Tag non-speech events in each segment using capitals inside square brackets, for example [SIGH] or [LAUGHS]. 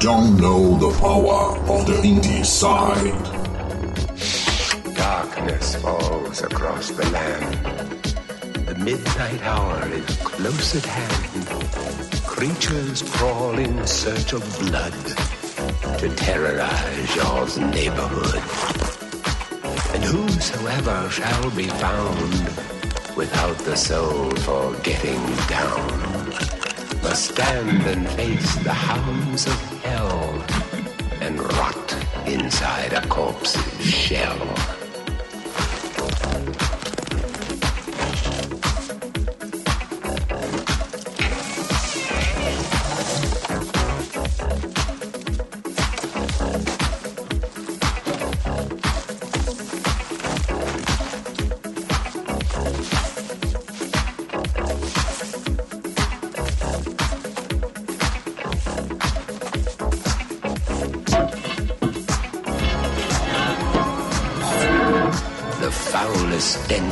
don't know the power of the indie side. Darkness falls across the land. The midnight hour is close at hand. Creatures crawl in search of blood to terrorize your neighborhood. And whosoever shall be found without the soul for getting down must stand and face the hounds of hell and rot inside a corpse's shell.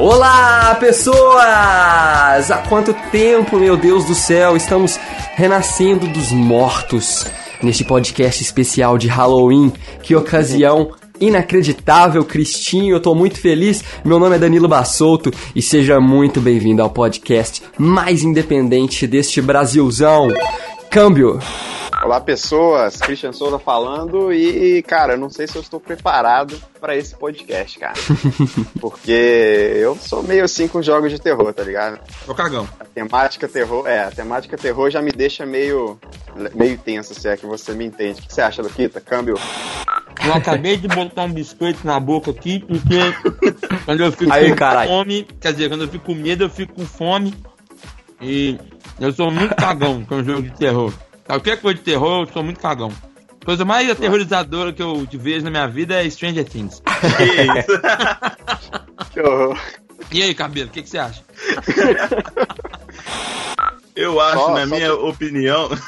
Olá, pessoas! Há quanto tempo, meu Deus do céu, estamos renascendo dos mortos neste podcast especial de Halloween. Que ocasião inacreditável, Cristinho. Eu tô muito feliz. Meu nome é Danilo Bassolto e seja muito bem-vindo ao podcast mais independente deste Brasilzão. Câmbio. Olá, pessoas. Christian Souza falando e, cara, eu não sei se eu estou preparado para esse podcast, cara. [LAUGHS] Porque eu sou meio assim com jogos de terror, tá ligado? Ô cagão. A temática terror, é, a temática terror já me deixa meio meio tenso, se é que você me entende. O que você acha, Luquita? Câmbio? Eu acabei de botar um biscoito na boca aqui, porque [LAUGHS] quando eu fico Aí, com carai. fome, quer dizer, quando eu fico com medo, eu fico com fome. E eu sou muito cagão com jogo de terror. Qualquer coisa de terror, eu sou muito cagão. A coisa mais aterrorizadora que eu vejo na minha vida é Stranger Things. [LAUGHS] Que horror. E aí, cabelo, o que, que você acha? Eu acho, Só- na só minha que- opinião. [LAUGHS]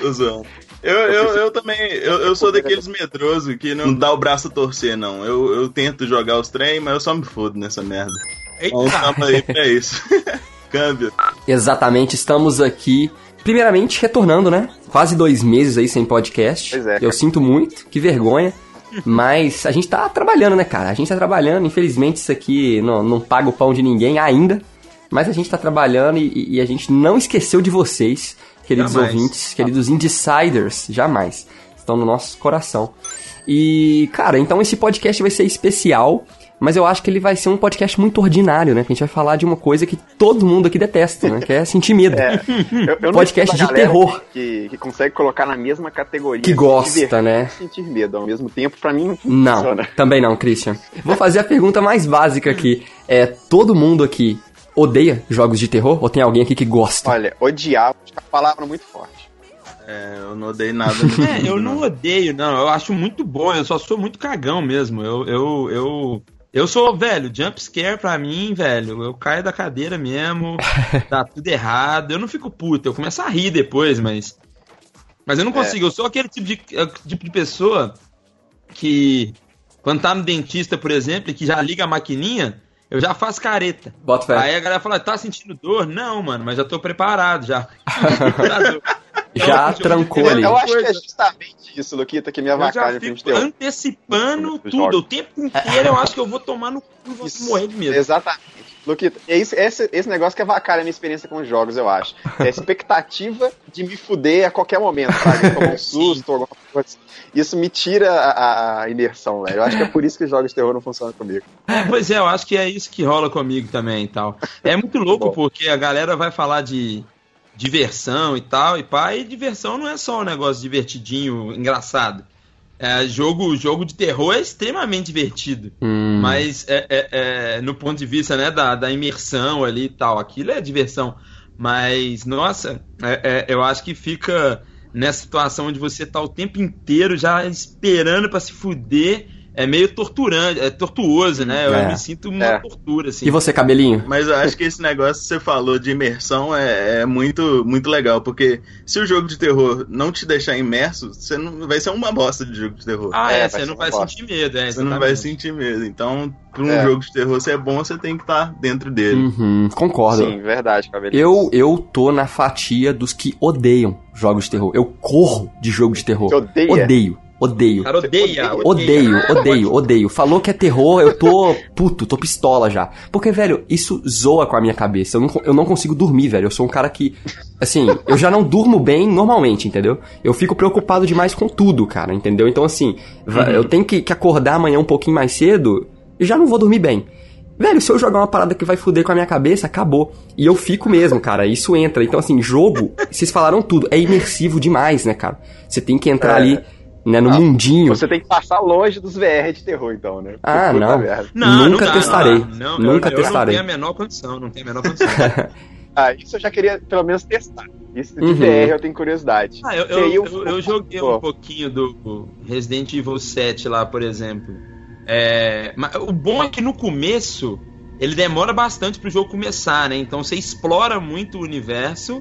Tô zoando. Eu, eu, eu também, eu, eu sou daqueles medrosos que não dá o braço a torcer, não. Eu, eu tento jogar os trem, mas eu só me fodo nessa merda. Então Eita! tamo aí pra isso. [LAUGHS] Câmbio. Exatamente, estamos aqui. Primeiramente, retornando, né? Quase dois meses aí sem podcast. Pois é, Eu sinto muito, que vergonha. Mas a gente tá trabalhando, né, cara? A gente tá trabalhando. Infelizmente, isso aqui não, não paga o pão de ninguém ainda. Mas a gente tá trabalhando e, e a gente não esqueceu de vocês, queridos Jamais. ouvintes, queridos insiders. Jamais. Estão no nosso coração. E, cara, então esse podcast vai ser especial. Mas eu acho que ele vai ser um podcast muito ordinário, né? Porque a gente vai falar de uma coisa que todo mundo aqui detesta, né? Que é sentir medo. É, eu, eu [LAUGHS] não Podcast de terror. Que, que consegue colocar na mesma categoria. Que gosta, né? sentir medo ao mesmo tempo, pra mim não Não, funciona. também não, Christian. Vou fazer a pergunta mais básica aqui. É, todo mundo aqui odeia jogos de terror? Ou tem alguém aqui que gosta? Olha, odiar é uma palavra muito forte. É, eu não odeio nada. É, eu não odeio, não. Eu acho muito bom, eu só sou muito cagão mesmo. Eu, eu, eu, eu sou, velho, jump scare pra mim, velho. Eu caio da cadeira mesmo, [LAUGHS] tá tudo errado. Eu não fico puto, eu começo a rir depois, mas. Mas eu não consigo, eu sou aquele tipo de, é, tipo de pessoa que, quando tá no dentista, por exemplo, e que já liga a maquininha, eu já faço careta. Bota fé. Aí a galera fala, tá sentindo dor? Não, mano, mas já tô preparado já. [LAUGHS] Já Então, trancou eu- ali. Eu acho que é justamente isso, Luquita, que me Eu já fico terror. antecipando tudo. jogos. O tempo inteiro eu acho que eu vou tomar no cu e vou Isso, morrer de medo. Exatamente. Luquita, é isso, esse, esse negócio que avacalha a minha experiência com os jogos, eu acho. É a expectativa de me fuder a qualquer momento, sabe? Tomar um [LAUGHS] susto, alguma coisa assim. Isso me tira a, a imersão, velho. Eu acho que é por isso que os jogos de terror não funcionam comigo. É, pois é, eu acho que é isso que rola comigo também e tal. É muito louco Bom. porque a galera vai falar de diversão e tal, e pá, e diversão não é só um negócio divertidinho, engraçado. É, jogo, jogo de terror é extremamente divertido. Hum. Mas é, é, é, no ponto de vista né, da, da imersão ali e tal, aquilo é diversão. Mas, nossa, é, é, eu acho que fica nessa situação onde você tá o tempo inteiro já esperando para se fuder é meio torturante, é tortuoso, né? Eu É. me sinto uma É. tortura, assim. E você, cabelinho? Mas eu acho que esse negócio que você falou de imersão é, é muito, muito legal, porque se o jogo de terror não te deixar imerso, você não vai ser uma bosta de jogo de terror. Ah, É, é, vai você ser não vai bosta. sentir medo, é. você não vai sentir medo. Então, pra um É. jogo de terror ser bom, você tem que estar dentro dele. Uhum, concordo. Sim, verdade, cabelinho. Eu, eu tô na fatia dos que odeiam jogos de terror. Eu corro de jogo de terror. Odeio, odeio. Cara, odeia, Odeio, odeio, odeio. Falou que é terror, eu tô [LAUGHS] puto, tô pistola já. Porque, velho, isso zoa com a minha cabeça. Eu não, eu não consigo dormir, velho. Eu sou um cara que, assim, eu já não durmo bem normalmente, entendeu? Eu fico preocupado demais com tudo, cara, entendeu? Então, assim, va- eu tenho que, que acordar amanhã um pouquinho mais cedo e já não vou dormir bem. Velho, se eu jogar uma parada que vai fuder com a minha cabeça, acabou. E eu fico mesmo, cara. Isso entra. Então, assim, jogo, vocês falaram tudo. É imersivo demais, né, cara? Você tem que entrar É. ali, né, no Ah, mundinho. Você tem que passar longe dos VR de terror, então, né? Ah, Puta não. Não, Nunca não dá, testarei. Não, não, Nunca eu, eu testarei. não tenho a menor condição, não tenho a menor condição. [LAUGHS] Ah, isso eu já queria pelo menos testar. Isso de Uhum. VR eu tenho curiosidade. Ah, eu, E eu, eu, eu joguei Pô. um pouquinho do Resident Evil 7 lá, por exemplo. É, mas o bom é que no começo ele demora bastante pro jogo começar, né? Então você explora muito o universo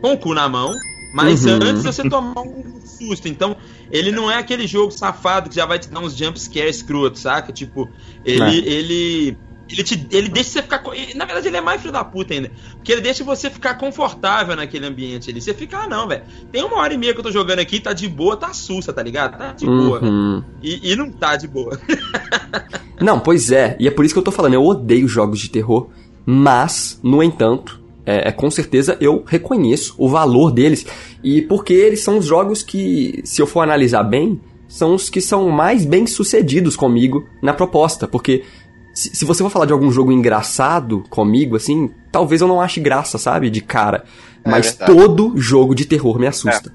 com o cu na mão, mas Uhum. antes você tomar um susto. Então ele não é aquele jogo safado que já vai te dar uns jump scare escroto, saca? Tipo, ele. É. ele ele, te, ele deixa você ficar. Na verdade, ele é mais filho da puta ainda. Porque ele deixa você ficar confortável naquele ambiente ali. Você fica, ah, não, velho. Tem uma hora e meia que eu tô jogando aqui, tá de boa, tá sussa, tá ligado? Tá de boa. Uhum. E, e não tá de boa. Não, pois é. E é por isso que eu tô falando. Eu odeio jogos de terror. Mas, no entanto, é, é com certeza eu reconheço o valor deles. E porque eles são os jogos que, se eu for analisar bem, são os que são mais bem sucedidos comigo na proposta. Porque se, se você for falar de algum jogo engraçado comigo, assim, talvez eu não ache graça, sabe? De cara. É Mas verdade. todo jogo de terror me assusta.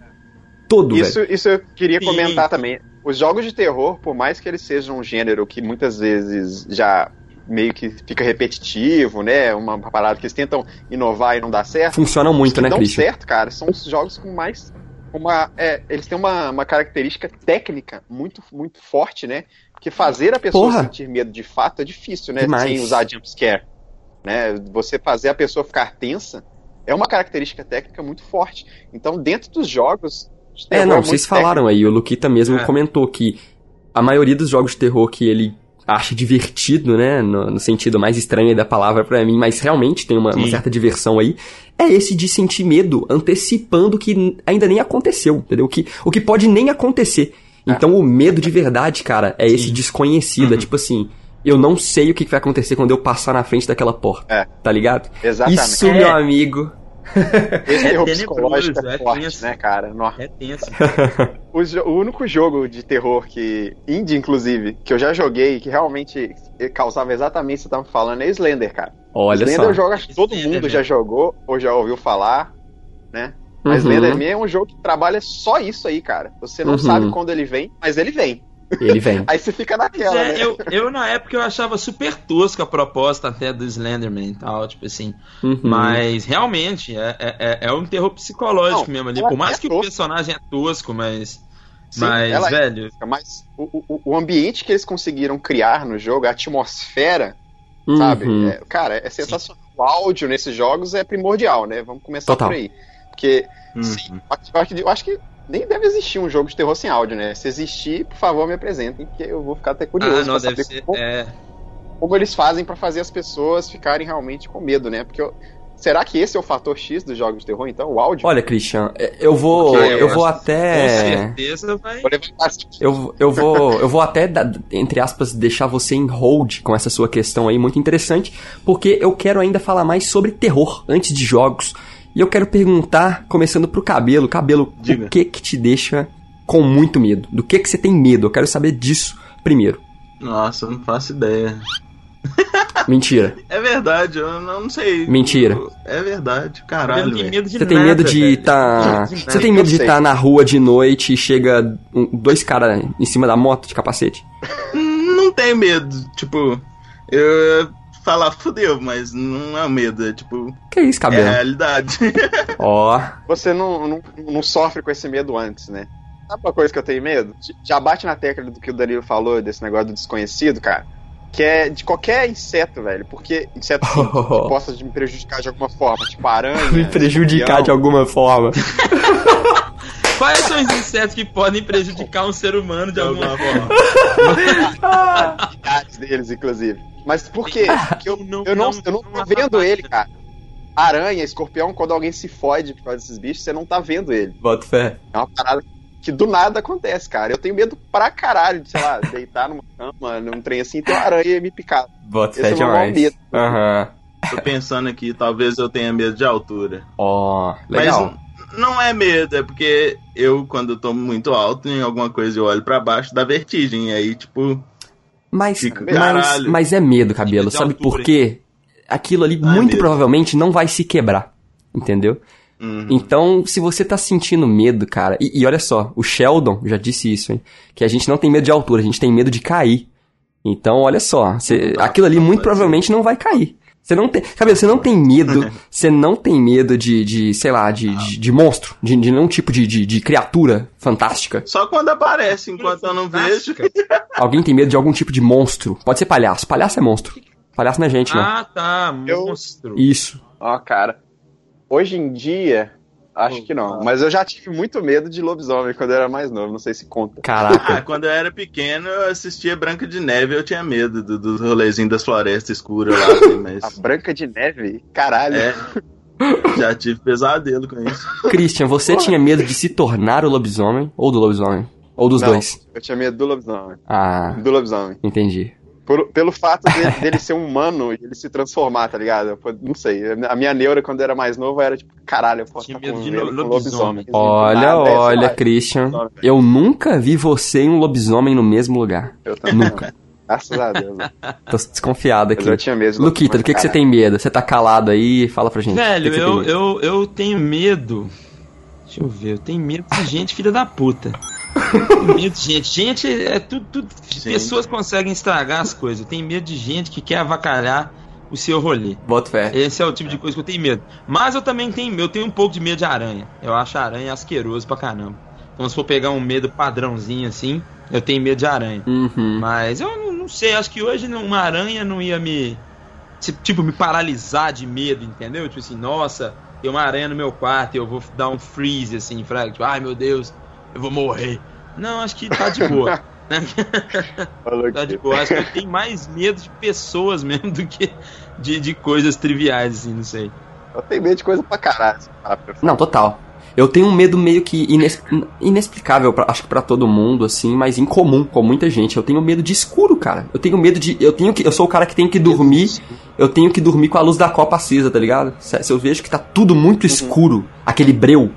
Todo, velho. Isso, isso eu queria Sim. comentar também. Os jogos de terror, por mais que eles sejam um gênero que muitas vezes já meio que fica repetitivo, né? Uma parada que eles tentam inovar e não dá certo. Funcionam muito, né, dão Christian? certo, cara, são os jogos com mais uma é, eles têm uma, uma característica técnica muito muito forte, né? Que fazer a pessoa Porra. sentir medo de fato é difícil, né? Demais. Sem usar jump scare, né? Você fazer a pessoa ficar tensa é uma característica técnica muito forte. Então, dentro dos jogos de É, terror não, muito vocês falaram aí, o Luquita mesmo É. comentou que a maioria dos jogos de terror que ele acha divertido, né, no, no sentido mais estranho da palavra pra mim, mas realmente tem uma, uma certa diversão aí, é esse de sentir medo antecipando o que ainda nem aconteceu, entendeu? O que, o que pode nem acontecer. Então o medo de verdade, cara, é esse Sim. desconhecido, é tipo assim, eu não sei o que vai acontecer quando eu passar na frente daquela porta, É. tá ligado? Exatamente. Isso, É. meu amigo, Esse É terror tenebroso, psicológico é é forte, tenso. né, cara? Nossa. É tenso. [LAUGHS] O, o único jogo de terror que. Indie, inclusive, que eu já joguei, que realmente causava exatamente o que você tava falando, é Slender, cara. olha Slender só. eu jogo, acho que todo Slender, mundo né? já jogou ou já ouviu falar, né? Uhum. Mas Slenderman é um jogo que trabalha só isso aí, cara. Você não Uhum. sabe quando ele vem, mas ele vem. Ele vem. [LAUGHS] Aí você fica naquela, É, né? eu, eu, na época, eu achava super tosca a proposta até do Slenderman e tal, tipo assim. Uhum. Mas, realmente, é, é, é- é um terror psicológico Não, mesmo ali. Por mais é que o tosca. personagem é tosco, mas... Sim, mas, é velho... Mas o, o, o ambiente que eles conseguiram criar no jogo, a atmosfera, sabe? Uhum. É, cara, é sensacional. O áudio nesses jogos é primordial, né? Vamos começar Total. por aí. Porque Uhum. Sim, eu acho, que, eu acho que nem deve existir um jogo de terror sem áudio, né? Se existir, por favor, me apresentem, porque eu vou ficar até curioso Ah, não, deve saber ser... como, É, como eles fazem pra fazer as pessoas ficarem realmente com medo, né? Porque eu- será que esse é o fator X dos jogos de terror, então? O áudio? Olha, Christian, é, eu vou, Porque eu eu vou com até, certeza vai... Eu, eu vou, eu vou até, entre aspas, deixar você em hold com essa sua questão aí, muito interessante, porque eu quero ainda falar mais sobre terror antes de jogos. E eu quero perguntar, começando pro cabelo, cabelo, Diga. o que que te deixa com muito medo? Do que que você tem medo? Eu quero saber disso primeiro. Nossa, eu não faço ideia. [LAUGHS] Mentira. É verdade, eu não sei. Mentira. É verdade, caralho, velho. medo de Você tem medo de estar. [LAUGHS] De Você tem medo de estar na rua de noite e chega um- dois caras em cima da moto de capacete? Não tenho medo, tipo, eu ia falar fudeu, mas não é medo, é tipo, Que isso, é cabelo? realidade. [LAUGHS] Ó. Você não, não, não sofre com esse medo antes, né? Sabe uma coisa que eu tenho medo? Já bate na tecla do que o Danilo falou, desse negócio do desconhecido, cara. Que é de qualquer inseto, velho. Porque inseto assim, que [LAUGHS] possa me prejudicar de alguma forma. Tipo aranha. Me prejudicar de alguma forma. [LAUGHS] Quais são os insetos que podem prejudicar um ser humano de alguma forma? [LAUGHS] habilidades deles, inclusive. Mas por quê? Porque eu, Não, eu não, não, eu não não tô vendo ele, cara. Aranha, escorpião, quando alguém se fode por causa desses bichos, você não tá vendo ele. Bota fé. É uma parada que do nada acontece, cara. Eu tenho medo pra caralho de, sei lá, [LAUGHS] deitar numa cama, num trem assim, e ter uma aranha me picar. Bota Esse é o meu medo. Aham. Tô pensando aqui, talvez eu tenha medo de altura. Ó, legal. Mas não é medo, é porque eu, quando eu tô muito alto em alguma coisa, eu olho pra baixo, dá vertigem. E aí, tipo, Mas, Fica- mas, Caralho. mas é medo, cabelo. Medo de Sabe altura, por quê? Aquilo ali Ah, muito medo. provavelmente não vai se quebrar. Entendeu? Uhum. Então, se você tá sentindo medo, cara. E, e olha só, o Sheldon já disse isso, hein? Que a gente não tem medo de altura, a gente tem medo de cair. Então, olha só, dá, aquilo ali muito provavelmente não vai cair. Você não tem. Cabelo, você não tem medo. [LAUGHS] Você não tem medo de, de sei lá, de, de, de monstro, de, de nenhum tipo de, de, de criatura fantástica. Só quando aparece, enquanto eu não vejo. Alguém tem medo de algum tipo de monstro. Pode ser palhaço. Palhaço é monstro. Palhaço não é gente, não. Ah, tá. Monstro. Isso. Ó, cara. Hoje em dia, acho que não. Mas eu já tive muito medo de lobisomem quando eu era mais novo. Não sei se conta. Ah, Caraca. [LAUGHS] quando eu era pequeno, eu assistia Branca de Neve eu tinha medo do- dos rolezinhos das florestas escuras lá, assim, [LAUGHS] mas. A Branca de Neve? Caralho. É. Já tive pesadelo com isso. Christian, você tinha medo de se tornar o lobisomem ou do lobisomem? Ou dos Não, dois? Eu tinha medo do lobisomem. Ah, Do lobisomem. entendi. Por- pelo fato dele, dele ser um humano e ele se transformar, tá ligado? Eu, não sei. A minha neura quando eu era mais novo era tipo, caralho, eu posso Tinha estar com medo de lobisomem. Olha, Nada, é, olha, lá, Christian. Eu nunca vi você e um lobisomem no mesmo lugar. Eu também. Nunca. Graças a Deus. Tô desconfiado Mas eu aqui. tinha medo de Luquita, do que, que você tem medo? Você tá calado aí? Fala pra gente. Velho, que que eu, eu, eu tenho medo. Deixa eu ver, eu tenho medo de gente filha da puta. Tenho medo de gente. Gente, é tudo. tudo pessoas conseguem estragar as coisas. Tenho medo de gente que quer avacalhar o seu rolê. Bota fé. Esse é o tipo de coisa que eu tenho medo. Mas eu também tenho, eu tenho um pouco de medo de aranha. Eu acho aranha asqueroso pra caramba. Então se for pegar um medo padrãozinho assim, eu tenho medo de aranha. Uhum. Mas eu não, não sei, acho que hoje uma aranha não ia me. Tipo, me paralisar de medo, entendeu? Tipo assim, nossa, tem uma aranha no meu quarto e eu vou dar um freeze, assim, pra, tipo, ai meu Deus, eu vou morrer. Não, acho que tá de boa. [LAUGHS] né? Tá de boa. Acho que eu tenho mais medo de pessoas mesmo do que de, de coisas triviais, assim, não sei. Eu tenho medo de coisa pra caralho. Não, total. Eu tenho um medo meio que inexplicável, pra- acho que pra todo mundo, assim, mas incomum com muita gente. Eu tenho medo de escuro, cara. Eu tenho medo de. Eu tenho que. Eu sou o cara que tem que dormir. Eu tenho que dormir com a luz da copa acesa, tá ligado? Se, eu vejo que tá tudo muito escuro, aquele breu,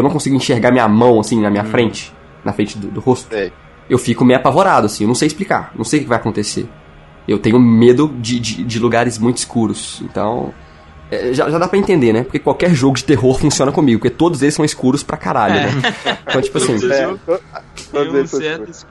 eu não consigo enxergar minha mão, assim, na minha frente, na frente do, do rosto, Sei. eu fico meio apavorado, assim. Eu não sei explicar. Não sei o que vai acontecer. Eu tenho medo de, de, de lugares muito escuros. Então. é, já, já dá pra entender, né? Porque qualquer jogo de terror funciona comigo, porque todos eles são escuros pra caralho, É. né? Então, tipo assim. É.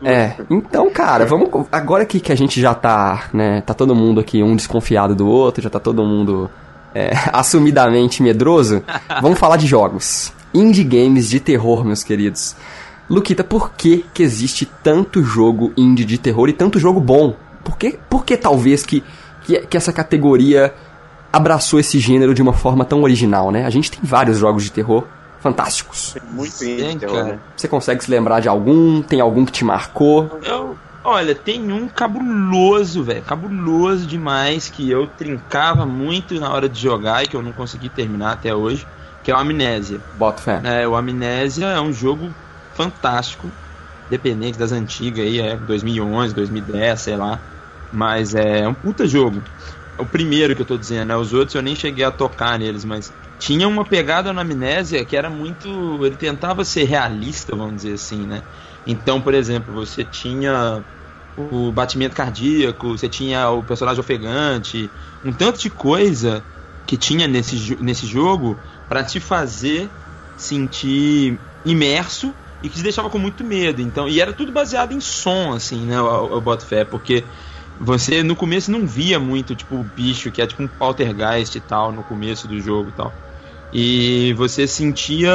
É, então, cara, vamos. Agora que, que a gente já tá, né? Tá todo mundo aqui, um desconfiado do outro, já tá todo mundo é, [LAUGHS] assumidamente medroso, vamos falar de jogos. Indie games de terror, meus queridos. Luquita, por que, que existe tanto jogo indie de terror e tanto jogo bom? Por que, por que talvez que, que, que essa categoria abraçou esse gênero de uma forma tão original, né? A gente tem vários jogos de terror fantásticos. Tem muito Tem, indie terror, cara. né? Você consegue se lembrar de algum? Tem algum que te marcou? Eu, olha, tem um cabuloso, velho. Cabuloso demais que eu trincava muito na hora de jogar e que eu não consegui terminar até hoje, que é o Amnésia. Bota fé. É, o Amnésia é um jogo fantástico, dependente das antigas aí, é 2011, 2010, sei lá. Mas é um puta jogo. O primeiro que eu tô dizendo, né? Os outros eu nem cheguei a tocar neles, mas tinha uma pegada na Amnésia que era muito. Ele tentava ser realista, vamos dizer assim, né? Então, por exemplo, você tinha o batimento cardíaco, você tinha o personagem ofegante, um tanto de coisa que tinha nesse, nesse jogo para te fazer sentir imerso e que te deixava com muito medo. Então, e era tudo baseado em som, assim, né? O boto fé, porque você no começo não via muito, tipo, o bicho que é tipo um poltergeist e tal, no começo do jogo e tal. E você sentia.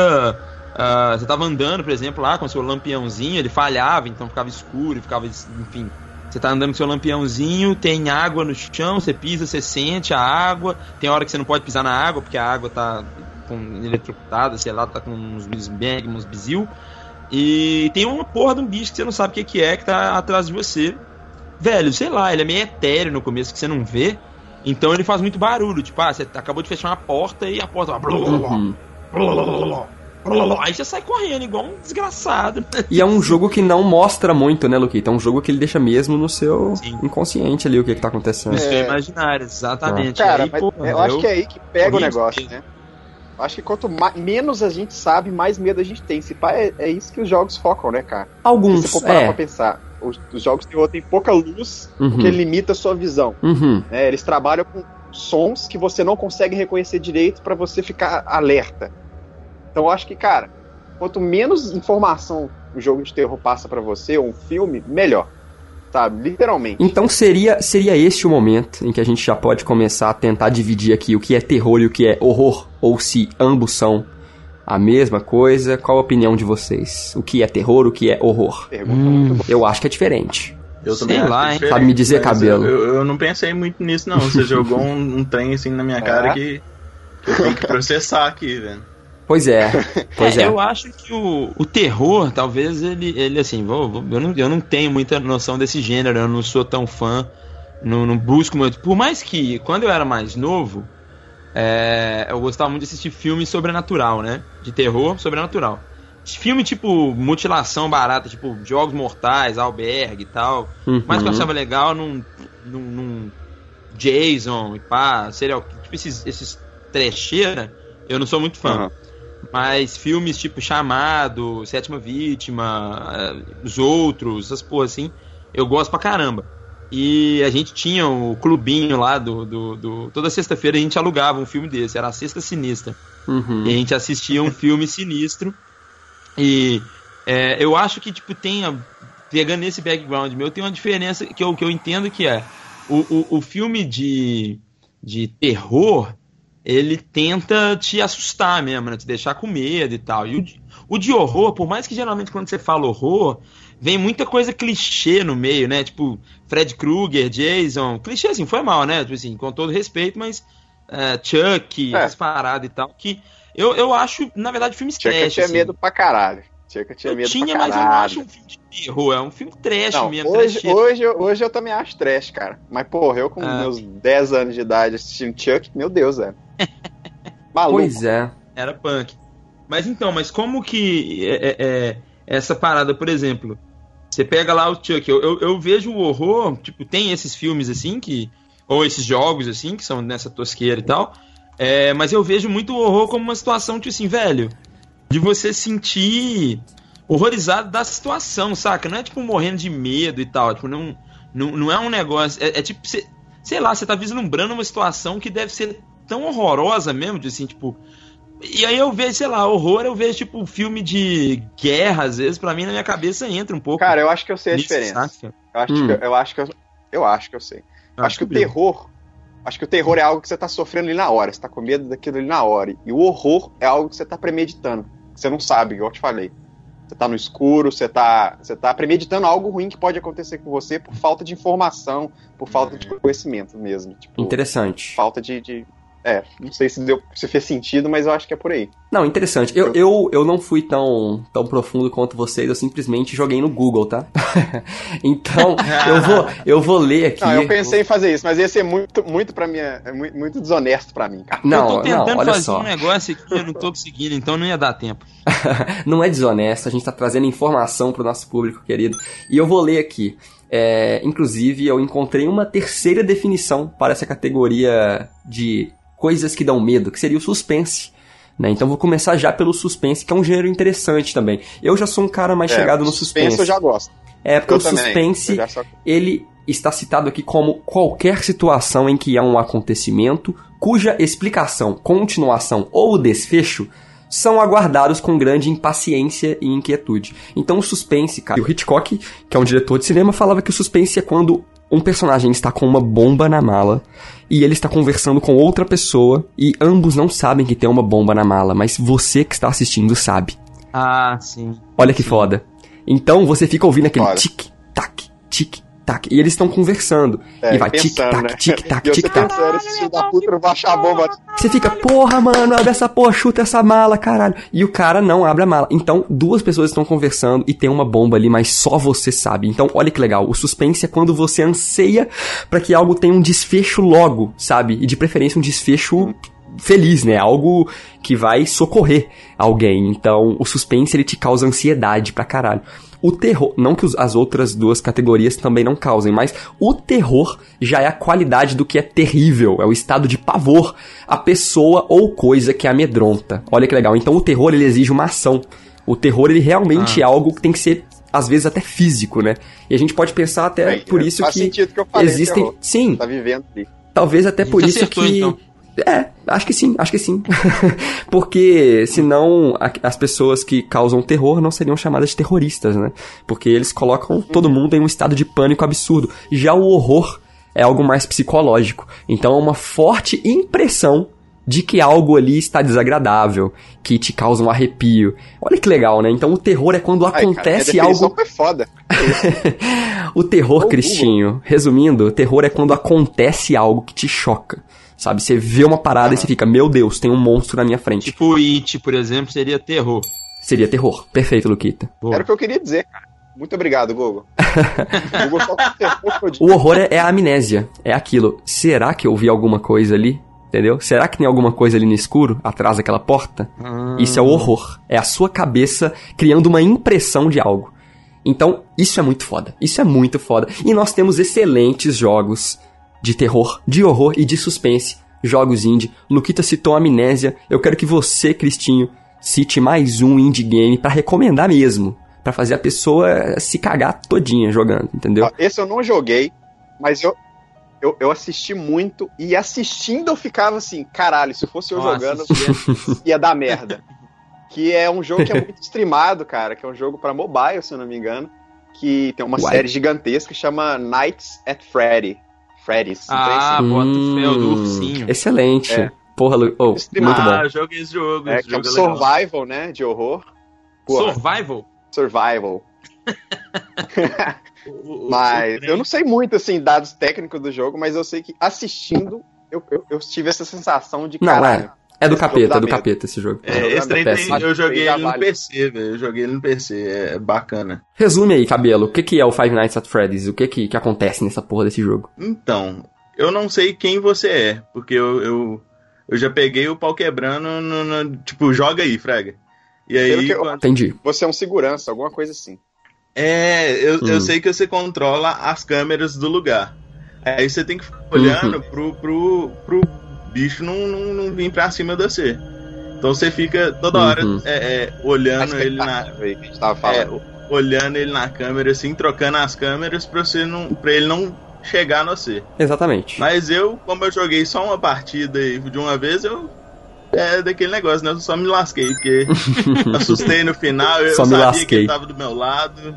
Uh, você tava andando, por exemplo, lá com seu lampiãozinho, ele falhava, então ficava escuro, ficava, enfim. Você tá andando com seu lampiãozinho, tem água no chão, você pisa, você sente a água. Tem hora que você não pode pisar na água, porque a água tá com eletrocutada, sei lá, tá com uns bisbang, uns bizil. E tem uma porra de um bicho que você não sabe o que, que é, que tá atrás de você. Velho, sei lá, ele é meio etéreo no começo que você não vê. Então ele faz muito barulho. Tipo, ah, você acabou de fechar uma porta e a porta vai. Uhum. Aí você sai correndo, igual um desgraçado. E é um jogo que não mostra muito, né, Luquita? É um jogo que ele deixa mesmo no seu Sim. inconsciente ali o que, que tá acontecendo. No seu imaginário, exatamente. Cara, aí, pô, eu acho que é aí que pega o negócio, né? Acho que quanto mais, menos a gente sabe, mais medo a gente tem. Se pá, é, é isso que os jogos focam, né, cara? Alguns, Se você for parar é. pra pensar, os, os jogos têm pouca luz, uhum. porque limita a sua visão. Uhum. É, eles trabalham com sons que você não consegue reconhecer direito para você ficar alerta. Então eu acho que, cara, quanto menos informação o jogo de terror passa para você, ou um filme, melhor sabe? Literalmente. Então seria, seria este o momento em que a gente já pode começar a tentar dividir aqui o que é terror e o que é horror, ou se ambos são a mesma coisa. Qual a opinião de vocês? O que é terror, o que é horror? Hum, eu acho que é diferente. Eu também Sei lá, hein? Sabe me dizer, cabelo? Eu, eu, não pensei muito nisso, não. Você [LAUGHS] jogou um, um trem assim na minha cara é? que eu tenho que processar aqui, velho. Pois é, pois é. é. Eu acho que o, o terror, talvez ele, ele assim, vou, vou, eu, não, eu não tenho muita noção desse gênero, eu não sou tão fã, não, não busco muito. Por mais que, quando eu era mais novo, é, eu gostava muito de assistir filmes sobrenatural, né? De terror sobrenatural. Filme tipo mutilação barata, tipo Jogos Mortais, Albergue e tal. Uhum. Mas que eu achava legal num, num, num Jason e pá, serial, tipo esses, esses trecheira, eu não sou muito fã. Uhum. Mas filmes tipo Chamado, Sétima Vítima, eh, Os Outros, essas porras assim, eu gosto pra caramba. E a gente tinha o clubinho lá do. do, do toda sexta-feira a gente alugava um filme desse, era a Sexta Sinistra. Uhum. E a gente assistia um filme sinistro. E é, eu acho que, tipo, tem. Pegando esse background meu, tem uma diferença que eu, que eu entendo que é. O, o, o filme de, de terror, ele tenta te assustar mesmo, né? Te deixar com medo e tal. E o de, o de horror, por mais que geralmente quando você fala horror, vem muita coisa clichê no meio, né? Tipo, Fred Krueger, Jason. Clichê assim, foi mal, né? Tipo assim, com todo respeito, mas uh, Chuck, é. as paradas e tal. Que eu, eu acho, na verdade, filmes Chuck trash. tinha assim. medo pra caralho. Chuck tinha eu medo tinha, pra mas eu não acho um filme de terror, é um filme trash não, mesmo. Hoje, hoje, hoje eu também acho trash, cara. Mas, porra, eu com ah. meus 10 anos de idade assistindo Chuck, meu Deus, velho. [LAUGHS] Maluco. Pois é. Era punk. Mas então, mas como que é, é, é, essa parada, por exemplo, você pega lá o Chuck, eu, eu, eu, vejo o horror, tipo, tem esses filmes assim que. Ou esses jogos assim, que são nessa tosqueira e tal. É, mas eu vejo muito o horror como uma situação, tipo assim, velho, de você sentir horrorizado da situação, saca? Não é tipo morrendo de medo e tal. Tipo, não, não, não é um negócio. É, é tipo, cê, sei lá, você tá vislumbrando uma situação que deve ser tão horrorosa mesmo, de assim, tipo. E aí eu vejo, sei lá, horror, eu vejo, tipo, filme de guerra, às vezes, pra mim na minha cabeça entra um pouco. Cara, eu acho que eu sei a diferença. Eu acho, hum. que, eu acho que eu, eu acho que eu sei. Eu acho que o terror. Acho que o terror é algo que você tá sofrendo ali na hora, você tá com medo daquilo ali na hora. E o horror é algo que você tá premeditando. Você não sabe, igual eu te falei. Você tá no escuro, você tá, você tá premeditando algo ruim que pode acontecer com você por falta de informação, por falta de conhecimento mesmo. Tipo, Interessante. Falta de, de, é, não sei se, deu, se fez sentido, mas eu acho que é por aí. Não, interessante. Eu, eu, eu não fui tão, tão profundo quanto vocês, eu simplesmente joguei no Google, tá? [LAUGHS] então, eu vou, eu vou ler aqui. Não, eu pensei em fazer isso, mas ia ser muito, muito pra mim, é muito, muito desonesto pra mim, cara. Não, eu tô tentando não, olha fazer só. um negócio aqui, eu não tô conseguindo, então não ia dar tempo. [LAUGHS] não é desonesto, a gente tá trazendo informação pro nosso público, querido. E eu vou ler aqui. É, inclusive, eu encontrei uma terceira definição para essa categoria de coisas que dão medo, que seria o suspense. Né? Então vou começar já pelo suspense, que é um gênero interessante também. Eu já sou um cara mais é, chegado no suspense. Suspense eu já gosto. É, porque Eu o também, suspense, só- ele está citado aqui como qualquer situação em que há um acontecimento cuja explicação, continuação ou desfecho são aguardados com grande impaciência e inquietude. Então o suspense, cara, e o Hitchcock, que é um diretor de cinema, falava que o suspense é quando um personagem está com uma bomba na mala e ele está conversando com outra pessoa e ambos não sabem que tem uma bomba na mala, mas você que está assistindo sabe. Ah, sim. Olha que foda. Então você fica ouvindo aquele Foda. tic-tac, tic-tac. E eles estão conversando. É, e vai tic-tac, né? tic-tac, [LAUGHS] tic-tac. Você fica, porra, mano, abre essa porra, chuta essa mala, caralho. E o cara não abre a mala. Então, duas pessoas estão conversando e tem uma bomba ali, mas só você sabe. Então, olha que legal. O suspense é quando você anseia pra que algo tenha um desfecho logo, sabe? E de preferência um desfecho feliz, né? Algo que vai socorrer alguém. Então, o suspense ele te causa ansiedade pra caralho. O terror, não que as outras duas categorias também não causem, mas o terror já é a qualidade do que é terrível, é o estado de pavor, a pessoa ou coisa que amedronta. Olha que legal. Então o terror ele exige uma ação. O terror ele realmente é algo que tem que ser às vezes até físico, né? E a gente pode pensar até Bem, por isso faz que sentido que eu falei, existem, terror. sim, Tá vivendo ali. Talvez até por isso acertou, que. então. É, acho que sim, acho que sim. [LAUGHS] Porque senão a- as pessoas que causam terror não seriam chamadas de terroristas, né? Porque eles colocam todo mundo em um estado de pânico absurdo. Já o horror é algo mais psicológico. Então é uma forte impressão de que algo ali está desagradável, que te causa um arrepio. Olha que legal, né? Então o terror é quando Ai, cara, acontece definição algo foi foda. [LAUGHS] o terror, Ou Cristinho, resumindo, o terror é quando acontece algo que te choca. Sabe, você vê uma parada e você fica, meu Deus, tem um monstro na minha frente. Tipo, It, por exemplo, seria terror. Seria terror. Perfeito, Luquita. Boa. Era o que eu queria dizer, cara. Muito obrigado, Google. [LAUGHS] Google. O horror é, é a amnésia. É aquilo. Será que eu vi alguma coisa ali? Entendeu? Será que tem alguma coisa ali no escuro, atrás daquela porta? Isso é o horror. É a sua cabeça criando uma impressão de algo. Então, isso é muito foda. Isso é muito foda. E nós temos excelentes jogos de terror, de horror e de suspense. Jogos indie. Luquita citou Amnésia. Eu quero que você, Cristinho, cite mais um indie game pra recomendar mesmo. Pra fazer a pessoa se cagar todinha jogando, entendeu? Esse eu não joguei, mas eu, eu, eu assisti muito e assistindo eu ficava assim, caralho, se fosse eu Nossa, jogando, assistia. ia dar merda. Que é um jogo que é muito streamado, cara, que é um jogo pra mobile, se eu não me engano, que tem uma Uai. série gigantesca que chama Nights at Freddy. Freddy's. Ah, esse- bota o fel do ursinho. Excelente. É. Porra, Lu... oh, muito bom. Ah, eu joguei esse jogo. é, esse que é um jogo é legal. survival, né, de horror. Porra, Survival? survival. [LAUGHS] Mas eu não sei muito, assim, dados técnicos do jogo, mas eu sei que assistindo, eu, eu, eu tive essa sensação de Não, caralho. É do Esse jogo capeta, é do medo. capeta esse jogo. É, esse trem tem- eu joguei ele no. PC, velho. Eu joguei ele no PC, é bacana. Resume aí, cabelo. O que, que é o Five Nights at Freddy's? O que, que, que acontece nessa porra desse jogo? Então, eu não sei quem você é, porque eu, eu, eu já peguei o pau quebrando no, no- tipo, joga aí, frega. E aí, que quando- Entendi. Você é um segurança, alguma coisa assim. é, eu, Hum. eu sei que você controla as câmeras do lugar. Aí você tem que ficar olhando Uhum. pro, pro, pro bicho não, não, não vir pra cima de você. Então você fica toda hora Uhum. é, é, olhando ele na, expectativa aí que a gente tava É, olhando ele na câmera, assim, trocando as câmeras pra, você não, pra ele não chegar no você. Exatamente. Mas eu, como eu joguei só uma partida e de uma vez, eu. É daquele negócio, né? Eu só me lasquei, porque [LAUGHS] assustei no final, eu Só me sabia que lasquei. ele tava do meu lado.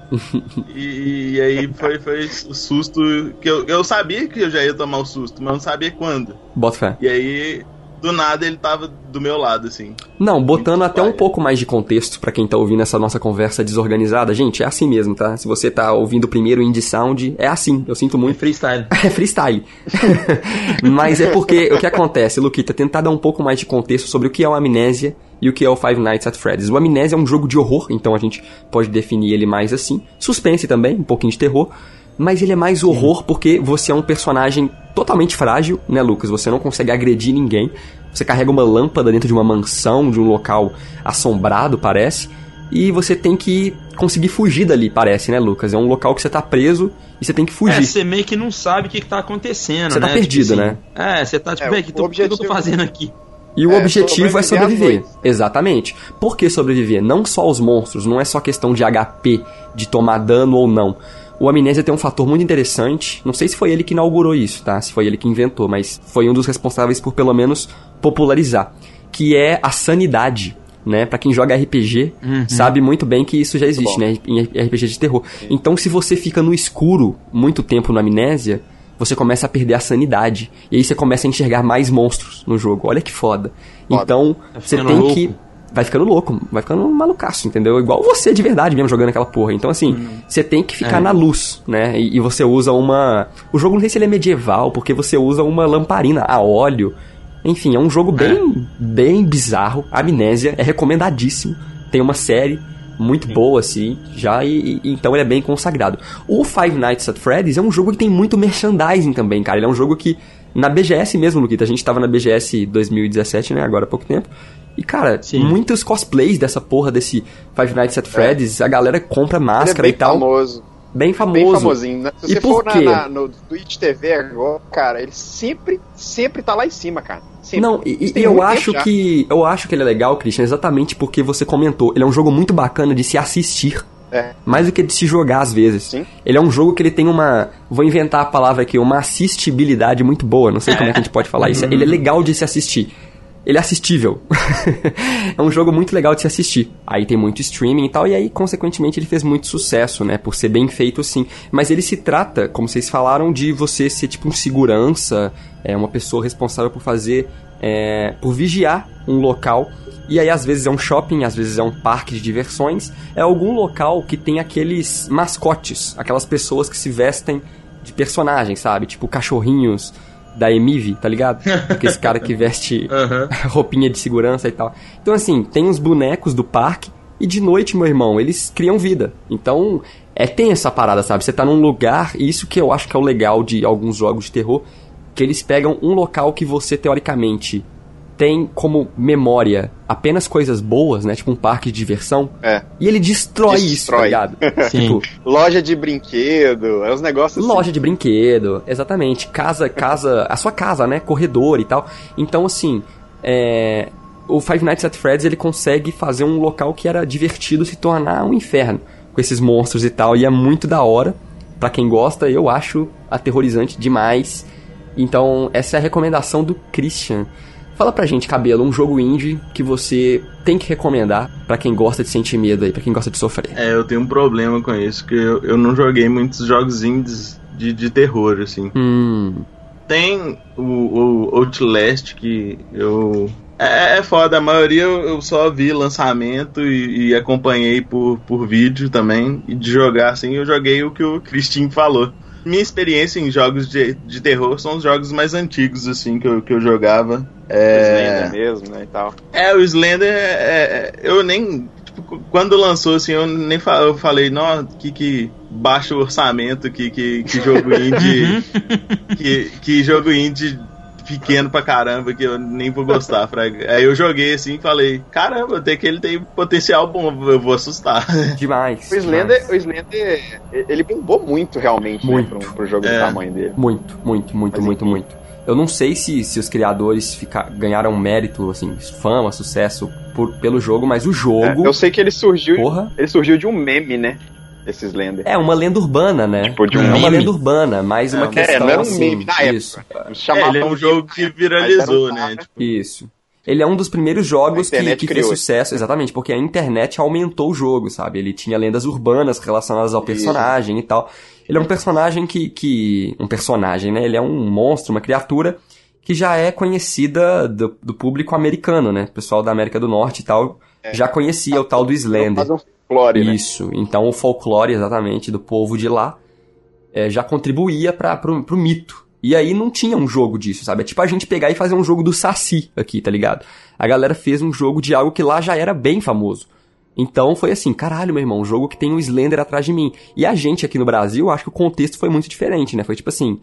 E, e aí foi, foi o susto que eu, eu sabia que eu já ia tomar o susto, mas eu não sabia quando. Bota fé. E aí, do nada, ele tava do meu lado, assim. Não, botando Muito até um pouco mais de contexto pra quem tá ouvindo essa nossa conversa desorganizada. Gente, é assim mesmo, tá? Se você tá ouvindo o primeiro Indie Sound, é assim. Eu sinto muito. Freestyle. É freestyle. [LAUGHS] [LAUGHS] Mas é porque o que acontece, Luquita, tentar dar um pouco mais de contexto sobre o que é o Amnésia e o que é o Five Nights at Freddy's. O Amnésia é um jogo de horror, então a gente pode definir ele mais assim. Suspense também, um pouquinho de terror. Mas ele é mais horror porque você é um personagem totalmente frágil, né, Lucas? Você não consegue agredir ninguém. Você carrega uma lâmpada dentro de uma mansão, de um local assombrado, parece. E você tem que conseguir fugir dali, parece, né, Lucas? É um local que você tá preso e você tem que É, fugir. você meio que não sabe o que, que tá acontecendo, Você tá né? perdido, Tipo né? É, você tá tipo, É, que, o tô- o que eu tô objetivo- fazendo aqui? E o É, objetivo é sobreviver. Exatamente. Por que sobreviver? Não só os monstros, não é só questão de HP, de tomar dano ou não. O Amnésia tem um fator muito interessante. Não sei se foi ele que inaugurou isso, tá? Se foi ele que inventou, mas foi um dos responsáveis por pelo menos popularizar. Que é a sanidade. Né? Pra quem joga RPG, sabe muito bem que isso já existe, né? Em RPG de terror. Então, se você fica no escuro muito tempo no Amnésia, você começa a perder a sanidade. E aí você começa a enxergar mais monstros no jogo. Olha que foda. Foda. Então, você ficando tem louco. que. Vai ficando louco, vai ficando malucaço, entendeu? Igual você de verdade mesmo jogando aquela porra. Então, assim, você tem que ficar É. na luz, né? E, e você usa uma. O jogo não sei se ele é medieval, porque você usa uma lamparina a óleo. Enfim, é um jogo bem, bem bizarro. Amnésia é recomendadíssimo. Tem uma série muito boa, assim, já, e, e- então ele é bem consagrado. O Five Nights at Freddy's é um jogo que tem muito merchandising também, cara. Ele é um jogo que, na BGS mesmo, Luquita, a gente tava na BGS 2017, né, agora há pouco tempo. E, cara, Sim. muitos cosplays dessa porra desse Five Nights at Freddy's, a galera compra Ele é máscara bem e tal. famoso. Bem famoso. Bem famosinho. né? Se E você por for na, quê? na- no Twitch TV agora, cara, ele sempre, sempre tá lá em cima, cara. Sempre. Não, e, e eu acho já. que eu acho que ele é legal, Christian, exatamente porque você comentou. Ele é um jogo muito bacana de se assistir. É. Mais do que de se jogar às vezes. Sim. Ele é um jogo que ele tem uma. Vou inventar a palavra aqui, uma assistibilidade muito boa. Não sei como é que a gente pode falar [LAUGHS] isso. Ele é legal de se assistir. Ele é assistível. [LAUGHS] é um jogo muito legal de se assistir. Aí tem muito streaming e tal, e aí, consequentemente, ele fez muito sucesso, né? Por ser bem feito, sim. Mas ele se trata, como vocês falaram, de você ser tipo um segurança, é uma pessoa responsável por fazer. é, por vigiar um local. E aí, às vezes é um shopping, às vezes é um parque de diversões. É algum local que tem aqueles mascotes, aquelas pessoas que se vestem de personagens, sabe? Tipo cachorrinhos da Emive, tá ligado? Aquele cara que veste [LAUGHS] [LAUGHS] roupinha de segurança e tal. Então, assim, tem os bonecos do parque e de noite, meu irmão, eles criam vida. Então, é tem essa parada, sabe? Você tá num lugar, e isso que eu acho que é o legal de alguns jogos de terror, que eles pegam um local que você, teoricamente, tem como memória apenas coisas boas, né? Tipo um parque de diversão. É. E ele destrói, isso, tá Destrói. ligado? [LAUGHS] Sim. tipo, Loja de brinquedo, é uns negócios assim. Loja de brinquedo, exatamente. Casa, casa, a sua casa, né? Corredor e tal. Então, assim, é, o Five Nights at Freddy's ele consegue fazer um local que era divertido se tornar um inferno com esses monstros e tal. E é muito da hora. Pra quem gosta, eu acho aterrorizante demais. Então, essa é a recomendação do Christian. Fala pra gente, Cabelo, um jogo indie que você tem que recomendar pra quem gosta de sentir medo aí, pra quem gosta de sofrer. É, eu tenho um problema com isso, que eu, eu não joguei muitos jogos indies de, de terror, assim. Hum, Tem o, o Outlast que eu. É, é foda, a maioria eu, só vi lançamento e, e acompanhei por, por vídeo também. E de jogar assim, eu joguei o que o Christine falou. Minha experiência em jogos de, de terror são os jogos mais antigos, assim, que eu, que eu jogava. É, Slender mesmo, né, e tal. é, o Slender, é, é, eu nem. Tipo, quando lançou, assim, eu nem fa eu falei, nossa, que, que baixo orçamento, que, que, que jogo [LAUGHS] indie. que, que jogo indie pequeno pra caramba, que eu nem vou gostar, Fraga. Aí eu joguei assim e falei, caramba, até que ele tem potencial bom, eu vou assustar. [LAUGHS] demais. O Slender, o Slender, ele bombou muito realmente, Muito. né, pro, pro jogo É. do tamanho dele. Muito, muito, muito, Mas muito, enfim. muito. Eu não sei se, se os criadores fica, ganharam mérito, assim, fama, sucesso por, pelo jogo, mas o É, jogo. eu sei que ele surgiu, Porra. ele surgiu de um meme, né, esse Slender. É uma lenda urbana, né? Tipo, de um é uma meme. lenda urbana, mais uma É, questão. é, não era um assim, meme na época. isso, Chamavam É, ele é um jogo que mas viralizou, um né? Tipo, Isso. Ele é um dos primeiros jogos que, que fez sucesso, exatamente, porque a internet aumentou o jogo, sabe? Ele tinha lendas urbanas relacionadas ao Isso. personagem e tal. Ele é um personagem que, que. Um personagem, né? Ele é um monstro, uma criatura que já é conhecida do, do público americano, né? O pessoal da América do Norte e tal já conhecia o tal do Slender. Um folclore, né? Isso. Então o folclore, exatamente, do povo de lá é, já contribuía para pro, pro mito. E aí não tinha um jogo disso, sabe? É tipo a gente pegar e fazer um jogo do Saci aqui, tá ligado? A galera fez um jogo de algo que lá já era bem famoso. Então foi assim, caralho, meu irmão, um jogo que tem um Slender atrás de mim. E a gente aqui no Brasil, acho que o contexto foi muito diferente, né? Foi tipo assim,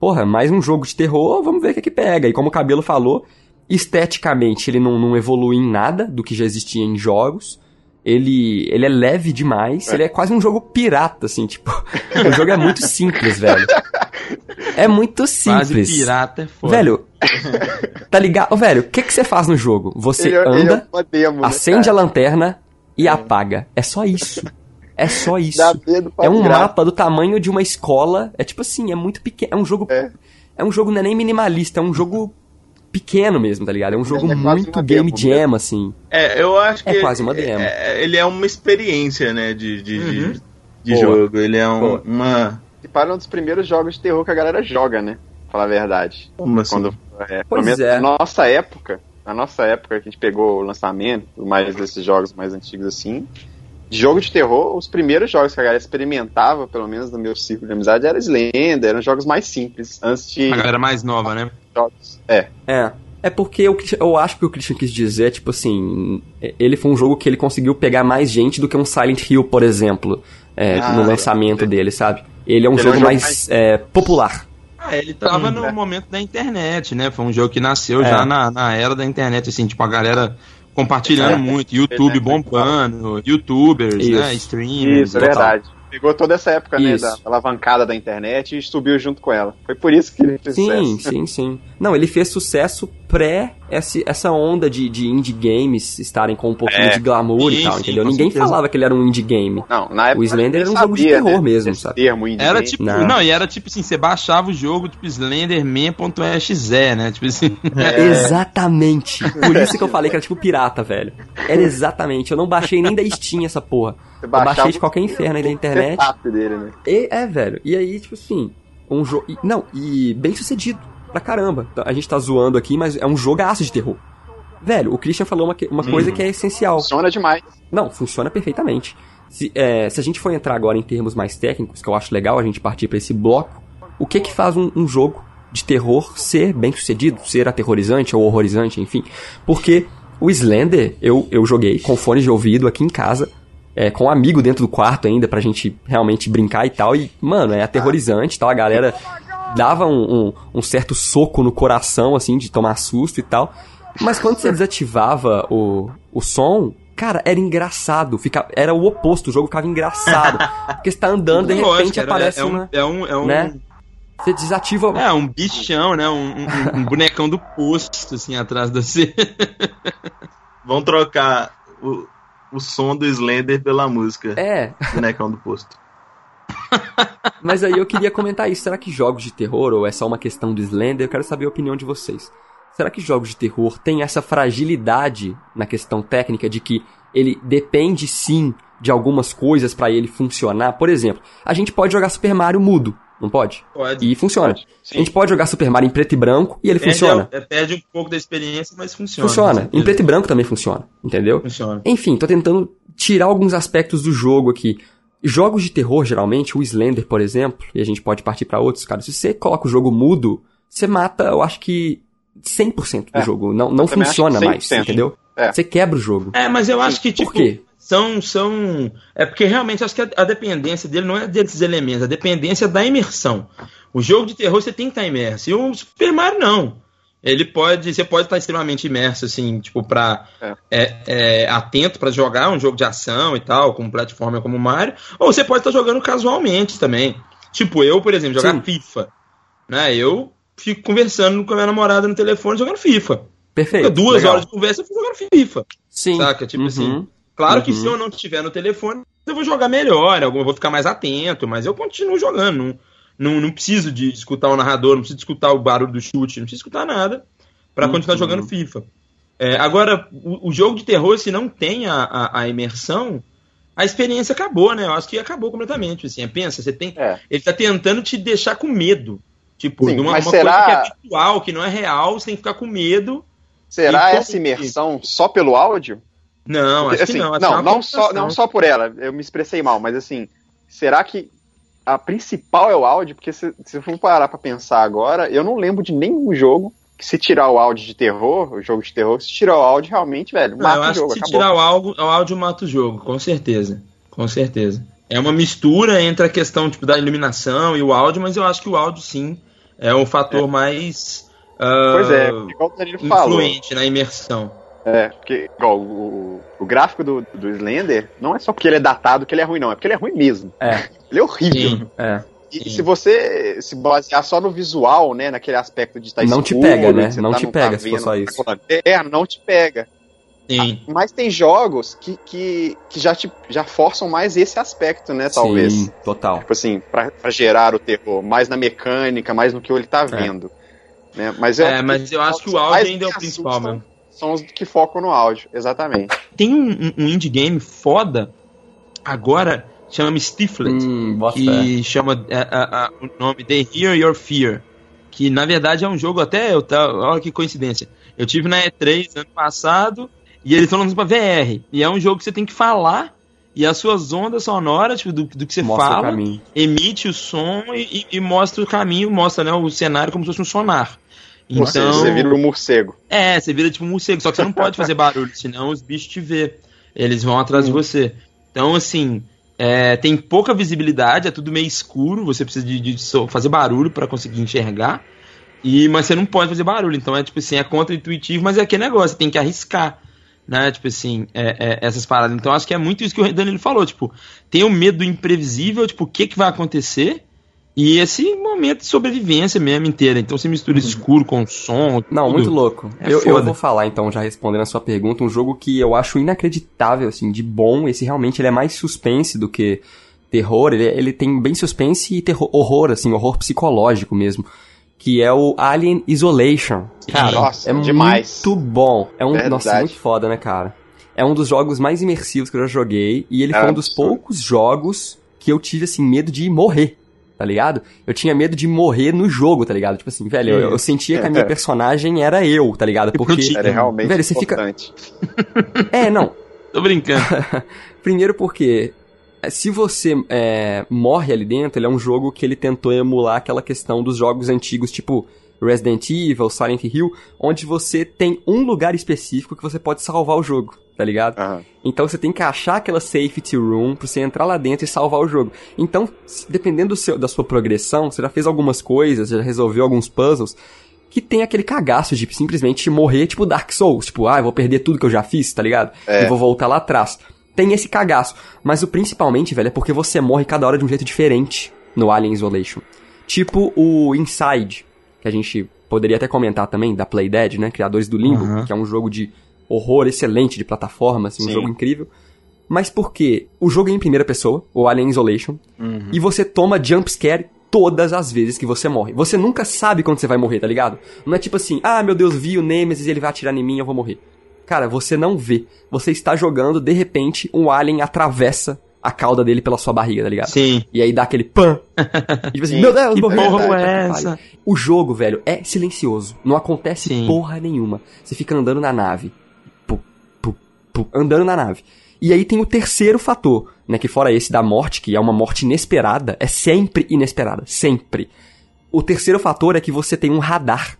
porra, mais um jogo de terror, vamos ver o que é que pega. E como o Cabelo falou, esteticamente ele não, não evolui em nada do que já existia em jogos. Ele, ele é leve demais, ele é quase um jogo pirata, assim, tipo. [LAUGHS] o jogo é muito simples, velho. É muito simples. pirata é foda. Velho, tá ligado? Ô, velho, o que, que você faz no jogo? Você Ele, é- ele é anda, demo, né, acende a cara? lanterna e apaga. É só isso. É só isso. É um virar. mapa do tamanho de uma escola. É tipo assim, é muito pequeno. É um jogo. É. É, um jogo não é nem minimalista, é um jogo pequeno mesmo, tá ligado? É um jogo é quase muito game demo jam, assim. É, eu acho que. É quase uma demo. é- ele é uma experiência, né? De, de, de- Uhum. de Boa. jogo. Ele é um- uma. E para um dos primeiros jogos de terror que a galera joga, né? Pra falar a verdade. Como assim? Quando, é, Pois pelo menos é. Na nossa época, na nossa época que a gente pegou o lançamento, mais desses jogos mais antigos assim, de jogo de terror, os primeiros jogos que a galera experimentava, pelo menos no meu círculo de amizade, era Slender, eram jogos mais simples, antes de A galera mais nova, né? jogos. É, É. É porque eu, eu acho que o Christian quis dizer, tipo assim, ele foi um jogo que ele conseguiu pegar mais gente do que um Silent Hill, por exemplo, é, Ah, no lançamento dele, sabe? Ele é um Ele é um jogo jogo mais, mais- é, popular. Ah, ele tava Hum, no é. momento da internet, né? Foi um jogo que nasceu É. já na, na era da internet, assim, tipo, a galera compartilhando É. muito, YouTube é bombando, youtubers, né? Isso. Streamers. isso, é verdade. Pegou toda essa época, né, da alavancada da internet e subiu junto com ela. Foi por isso que ele fez Sim, sucesso. sim, sim. Não, ele fez sucesso pré esse- essa onda de, de indie games estarem com um pouquinho É. de glamour e Sim, tal, sim, entendeu? Ninguém certeza. falava que ele era um indie game. Não, na época O Slender era um jogo de terror né, mesmo, sabe? termo indie Era game. tipo, Não. não. e era tipo assim, você baixava o jogo, tipo, Slenderman.exe, né? Tipo assim. É. Exatamente. Por isso que eu [LAUGHS] falei que era tipo pirata, velho. Era exatamente. Eu não baixei nem da Steam essa porra. Eu baixei de qualquer inferno aí da internet. dele, né? E, é, velho. E aí, tipo assim, um jogo. Não, e bem sucedido. Pra caramba. A gente tá zoando aqui, mas é um jogaço de terror. Velho, o Christian falou uma, uma coisa que é essencial. Funciona demais. Não, funciona perfeitamente. Se, é, se a gente for entrar agora em termos mais técnicos, que eu acho legal a gente partir pra esse bloco, o que que faz um, um jogo de terror ser bem sucedido, ser aterrorizante ou horrorizante, enfim? Porque o Slender, eu, eu joguei com fones de ouvido aqui em casa, é, com um amigo dentro do quarto ainda, pra gente realmente brincar e tal, e, mano, é aterrorizante e tal, a galera dava um, um, um certo soco no coração, assim, de tomar susto e tal. Mas quando você desativava o, o som, cara, era engraçado. Fica, era o oposto, o jogo ficava engraçado. [LAUGHS] Porque você tá andando, de Lógico, repente era- aparece é um, uma. é um, é um, né? Você desativa. é um bichão, né? Um, um- um bonecão do posto, assim, atrás de você. Vão trocar o, o som do Slender pela música. É, Bonecão do posto. [LAUGHS] mas aí eu queria comentar isso. Será que jogos de terror, ou é só uma questão do Slender? Eu quero saber a opinião de vocês. Será que jogos de terror têm essa fragilidade na questão técnica de que ele depende sim de algumas coisas pra ele funcionar? Por exemplo, a gente pode jogar Super Mario mudo, não pode? Pode. E funciona. Pode, A gente pode jogar Super Mario em preto e branco e ele funciona. Perde, é, perde um pouco da experiência, mas funciona. Funciona. Em preto e branco também funciona, entendeu? Funciona. Enfim, tô tentando tirar alguns aspectos do jogo aqui. Jogos de terror, geralmente, o Slender, por exemplo, e a gente pode partir pra outros, cara. Se você coloca o jogo mudo, você mata, eu acho que 100% do É, jogo. Não, não funciona mais, 100%. entendeu? É. Você quebra o jogo. É, mas eu acho que, tipo, Por quê? São. são É porque realmente acho que a, a dependência dele não é desses elementos, a dependência é da imersão. O jogo de terror você tem que estar imerso. E o Super Mario não. Ele pode. Você pode estar extremamente imerso, assim, tipo, pra. É. é, é, atento pra jogar um jogo de ação e tal, com plataforma como o Mario. Ou você pode estar jogando casualmente também. Tipo, eu, por exemplo, jogar Sim. FIFA. Né? Eu fico conversando com a minha namorada no telefone jogando FIFA. Perfeito. Duas legal. horas de conversa eu fico jogando FIFA. Sim. Saca? Tipo Uhum. assim. Claro que Uhum. se eu não estiver no telefone, eu vou jogar melhor, eu vou ficar mais atento, mas eu continuo jogando. Não, não, não preciso de escutar o narrador, não preciso de escutar o barulho do chute, não preciso escutar nada pra Uhum. continuar jogando FIFA. É, agora, o, o jogo de terror, se não tem a, a, a imersão, a experiência acabou, né? Eu acho que acabou completamente. Assim, pensa, você tem. É. Ele tá tentando te deixar com medo. Tipo, Sim, de uma, mas uma será- coisa que é virtual, que não é real, você tem que ficar com medo. Será essa imersão só pelo áudio? Não, acho assim, que não. acho que é não, não só, não só por ela, eu me expressei mal, mas assim, será que a principal é o áudio? Porque se, se eu for parar pra pensar agora, eu não lembro de nenhum jogo que se tirar o áudio de terror, o jogo de terror, se tirar o áudio, realmente, velho, Não, mata o jogo, se acabou. tirar o áudio, o áudio mata o jogo, com certeza. Com certeza. É uma mistura entre a questão tipo, da iluminação e o áudio, mas eu acho que o áudio sim é o fator mais ah, Pois é, igual o Danilo falou. influente na imersão. É, porque igual, o, o, gráfico do, do Slender não é só porque ele é datado que ele é ruim, não, é porque ele é ruim mesmo. É. Ele é horrível. Sim. É. E se você se basear só no visual, né, naquele aspecto de estar Não te escuro, pega, né? Não tá te pega se for só isso. É, não te pega. Sim. Mas tem jogos que, que, que já, te, já forçam mais esse aspecto, né, talvez. Sim, total. Tipo assim, pra, pra gerar o terror, mais na mecânica, mais no que ele tá vendo. Né? Mas eu, É, mas eu acho que o áudio ainda é o principal mesmo. São os que focam no áudio, exatamente. Tem um, um- indie game foda, agora, chama Stiflet. Hum, que chama é, a- a- o nome The Hear Your Fear. Que na verdade é um jogo até. Eu, tá, olha que coincidência. Eu tive na E3 ano passado e eles estão lançando pra VR. E é um jogo que você tem que falar e as suas ondas sonoras, tipo, do, do que você Mostra o fala, caminho. emite o som e, e- e mostra o caminho, mostra né, o cenário como se fosse um sonar. Seja, Então, você vira um morcego. é, você vira tipo um morcego, só que você não pode fazer barulho, senão os bichos te vê. Eles vão atrás de você. Então, assim, é, tem pouca visibilidade, é tudo meio escuro, você precisa de, de fazer barulho para conseguir enxergar. E, mas você não pode fazer barulho, então é tipo assim, é contra-intuitivo, mas é aquele negócio, você tem que arriscar. Né, tipo assim, é- é, essas paradas. Então acho que é muito isso que o Danilo falou, tipo, tem o medo do imprevisível, tipo, o que, que vai acontecer, e esse momento de sobrevivência mesmo inteira. Então você mistura escuro com som. Não, tudo. muito louco. É eu, eu vou falar então, já respondendo a sua pergunta, um jogo que eu acho inacreditável, assim, de bom. Esse realmente ele é mais suspense do que terror. Ele, ele tem bem suspense e terror, horror, assim, horror psicológico mesmo. Que é o Alien Isolation. Cara, Nossa, é demais. muito bom. É um, Verdade. nossa, muito foda, né, cara? É um dos jogos mais imersivos que eu já joguei. E ele É foi um dos absurdo. poucos jogos que eu tive, assim, medo de morrer. Tá ligado? Eu tinha medo de morrer no jogo, tá ligado? Tipo assim, velho, eu, eu sentia que a minha personagem era eu, tá ligado? Porque. Era realmente Velho, você fica- importante. [LAUGHS] É, não. Tô brincando. [LAUGHS] Primeiro porque. é, Se você é, morre ali dentro, ele é um jogo que ele tentou emular aquela questão dos jogos antigos, tipo Resident Evil, Silent Hill, onde você tem um lugar específico que você pode salvar o jogo, tá ligado? Aham. Então você tem que achar aquela safety room pra você entrar lá dentro e salvar o jogo. Então, dependendo do seu- da sua progressão, você já fez algumas coisas, já resolveu alguns puzzles, que tem aquele cagaço de simplesmente morrer, tipo Dark Souls. Tipo, ah, eu vou perder tudo que eu já fiz, tá ligado? É. E vou voltar lá atrás. Tem esse cagaço. Mas o principalmente, velho, é porque você morre cada hora de um jeito diferente no Alien Isolation. Tipo o Inside, que a gente poderia até comentar também, da Playdead, né? Criadores do Limbo, Uhum. que é um jogo de horror excelente, de plataforma, assim, um jogo incrível. Mas por quê? O jogo é em primeira pessoa, o Alien Isolation, e você toma jumpscare todas as vezes que você morre. Você nunca sabe quando você vai morrer, tá ligado? Não é tipo assim, ah, meu Deus, vi o Nemesis, ele vai atirar em mim, eu vou morrer. Cara, você não vê. Você está jogando, de repente, um alien atravessa a cauda dele pela sua barriga, tá ligado? Sim. E aí dá aquele pan. E tipo assim, [LAUGHS] Sim. meu Deus, Que morreu. porra é essa? O jogo, velho, é silencioso. Não acontece Sim. porra nenhuma. Você fica andando na nave. Pu, andando na nave. E aí tem o terceiro fator, né? Que fora esse da morte, que é uma morte inesperada, é sempre inesperada. Sempre. O terceiro fator é que você tem um radar.